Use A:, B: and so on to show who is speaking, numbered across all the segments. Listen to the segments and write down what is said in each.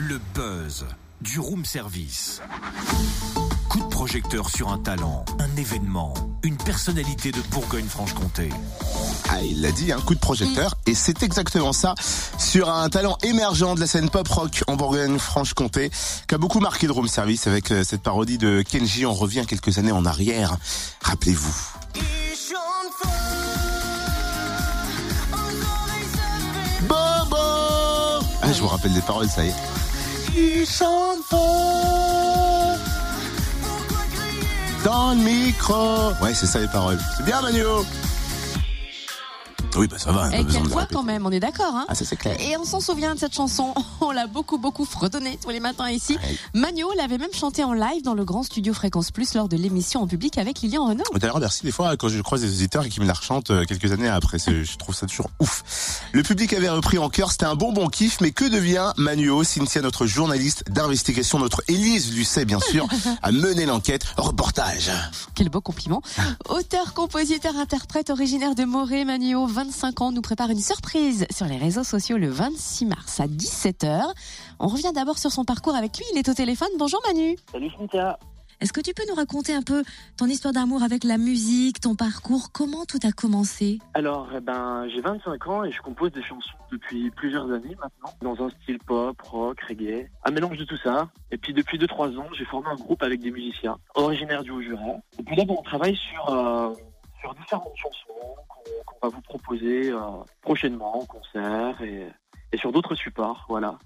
A: Le buzz du room service. Coup de projecteur sur un talent, un événement, une personnalité de Bourgogne-Franche-Comté.
B: Ah, il l'a dit, un coup de projecteur. Et c'est exactement ça sur un talent émergent de la scène pop rock en Bourgogne-Franche-Comté qui a beaucoup marqué le room service avec euh, cette parodie de Kenji. On revient quelques années en arrière. Rappelez-vous. Bobo Ah, je vous rappelle des paroles, ça y est. Chante fort dans le micro. Ouais, c'est ça les paroles. C'est bien, Manu. Oui, bah ça va.
C: Et quelle voix quand même, on est d'accord. Hein
B: ah, ça c'est clair.
C: Et on s'en souvient de cette chanson, on l'a beaucoup beaucoup fredonnée tous les matins ici. Ouais. Magno l'avait même chanté en live dans le grand studio Fréquence Plus lors de l'émission en public avec Lilian Renaud.
B: D'ailleurs, merci des fois quand je croise des auditeurs et qui me la rechantent euh, quelques années après. Je trouve ça toujours ouf. Le public avait repris en cœur, c'était un bon bon kiff, mais que devient Manuo Cynthia, notre journaliste d'investigation, notre Élise Lucet bien sûr, a mené l'enquête. Reportage.
C: Quel beau compliment. Auteur, compositeur, interprète originaire de Morée, Manuo, 25 ans, nous prépare une surprise sur les réseaux sociaux le 26 mars à 17h. On revient d'abord sur son parcours avec lui. Il est au téléphone. Bonjour Manu.
D: Salut Cynthia.
C: Est-ce que tu peux nous raconter un peu ton histoire d'amour avec la musique, ton parcours? Comment tout a commencé?
D: Alors, eh ben, j'ai 25 ans et je compose des chansons depuis plusieurs années maintenant, dans un style pop, rock, reggae, un mélange de tout ça. Et puis depuis 2-3 ans, j'ai formé un groupe avec des musiciens originaires du Haut-Jura. Et puis là, bon, on travaille sur, euh, sur différentes chansons qu'on va vous proposer euh, prochainement en concert et, et sur d'autres supports, voilà.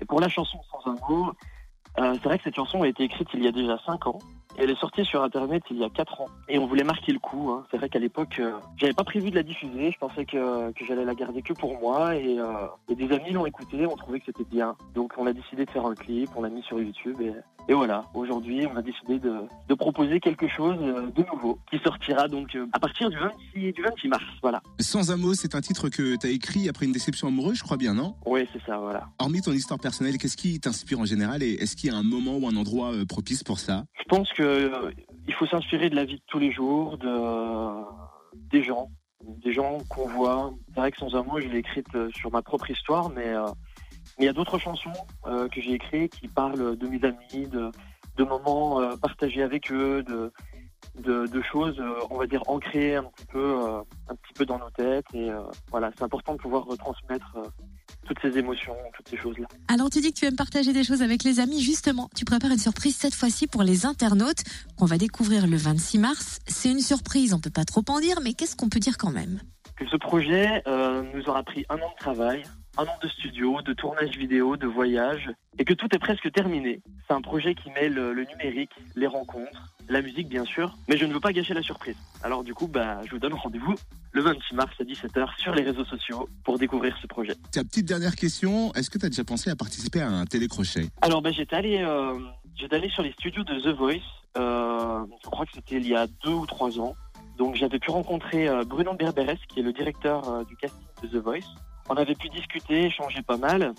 D: Et pour la chanson Sans un mot, euh, c'est vrai que cette chanson a été écrite il y a déjà 5 ans. Elle est sortie sur internet il y a 4 ans. Et on voulait marquer le coup. Hein. C'est vrai qu'à l'époque, euh, j'avais pas prévu de la diffuser. Je pensais que, que j'allais la garder que pour moi. Et, euh, et des amis l'ont écoutée, ont trouvé que c'était bien. Donc on a décidé de faire un clip, on l'a mis sur YouTube. Et, et voilà, aujourd'hui, on a décidé de, de, proposer quelque chose de nouveau qui sortira donc à partir du 26, du 26 mars. Voilà.
B: Sans un mot, c'est un titre que tu as écrit après une déception amoureuse, je crois bien, non?
D: Oui, c'est ça, voilà.
B: Hormis ton histoire personnelle, qu'est-ce qui t'inspire en général et est-ce qu'il y a un moment ou un endroit propice pour ça?
D: Je pense que euh, il faut s'inspirer de la vie de tous les jours, de des gens, des gens qu'on voit. C'est vrai que sans un mot, je l'ai écrite sur ma propre histoire, mais euh, il y a d'autres chansons euh, que j'ai écrites qui parlent de mes amis, de, moments euh, partagés avec eux, de, de, de, choses, on va dire, ancrées un petit peu, un petit peu dans nos têtes. Et voilà, c'est important de pouvoir retransmettre toutes ces émotions, toutes ces choses-là.
C: Alors tu dis que tu aimes partager des choses avec les amis, justement, tu prépares une surprise cette fois-ci pour les internautes qu'on va découvrir le 26 mars. C'est une surprise, on peut pas trop en dire, mais qu'est-ce qu'on peut dire quand même?
D: Que Ce projet euh, nous aura pris un an de travail, un an de studio, de tournage vidéo, de voyage, et que tout est presque terminé. C'est un projet qui mêle le numérique, les rencontres, la musique bien sûr, mais je ne veux pas gâcher la surprise. Alors du coup, bah, je vous donne rendez-vous le 26 mars à 17h sur les réseaux sociaux pour découvrir ce projet.
B: Ta petite dernière question, est-ce que tu as déjà pensé à participer à un télécrochet?
D: Alors bah, j'étais allé, euh, j'étais allé sur les studios de The Voice, euh, je crois que c'était il y a deux ou trois ans. Donc j'avais pu rencontrer euh, Bruno Berberes, qui est le directeur du casting de The Voice. On avait pu discuter, échanger pas mal.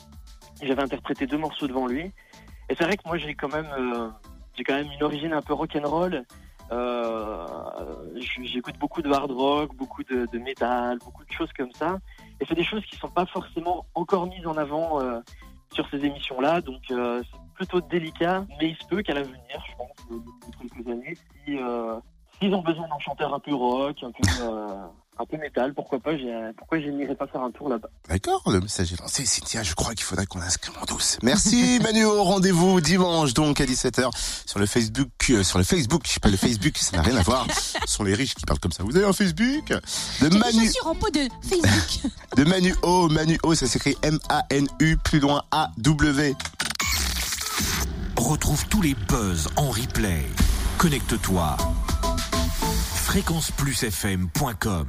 D: J'avais interprété deux morceaux devant lui. Et c'est vrai que moi j'ai quand même, j'ai quand même une origine un peu rock'n'roll. Euh, J'écoute beaucoup de hard rock, beaucoup de, de métal, beaucoup de choses comme ça. Et c'est des choses qui sont pas forcément encore mises en avant euh, sur ces émissions-là. Donc euh, c'est plutôt délicat, mais il se peut qu'à l'avenir, je pense, dans quelques années, si, euh, s'ils ont besoin d'un chanteur un peu rock, un peu euh, un peu métal, pourquoi pas, pourquoi je n'irais pas faire un tour là-bas.
B: D'accord, le message est lancé. Cynthia, je crois qu'il faudrait qu'on inscrive en douce. Merci Manu, au rendez-vous dimanche donc à 17h sur le Facebook, euh, sur le Facebook, je sais pas le Facebook, ça n'a rien à voir. Ce sont les riches qui parlent comme ça. Vous avez un Facebook
C: De Manu. Je suis en pot de Facebook.
B: de Manu O, Manu O, ça s'écrit M-A-N-U, plus loin A-W.
A: Retrouve tous les buzz en replay. Connecte-toi fréquenceplusfm.com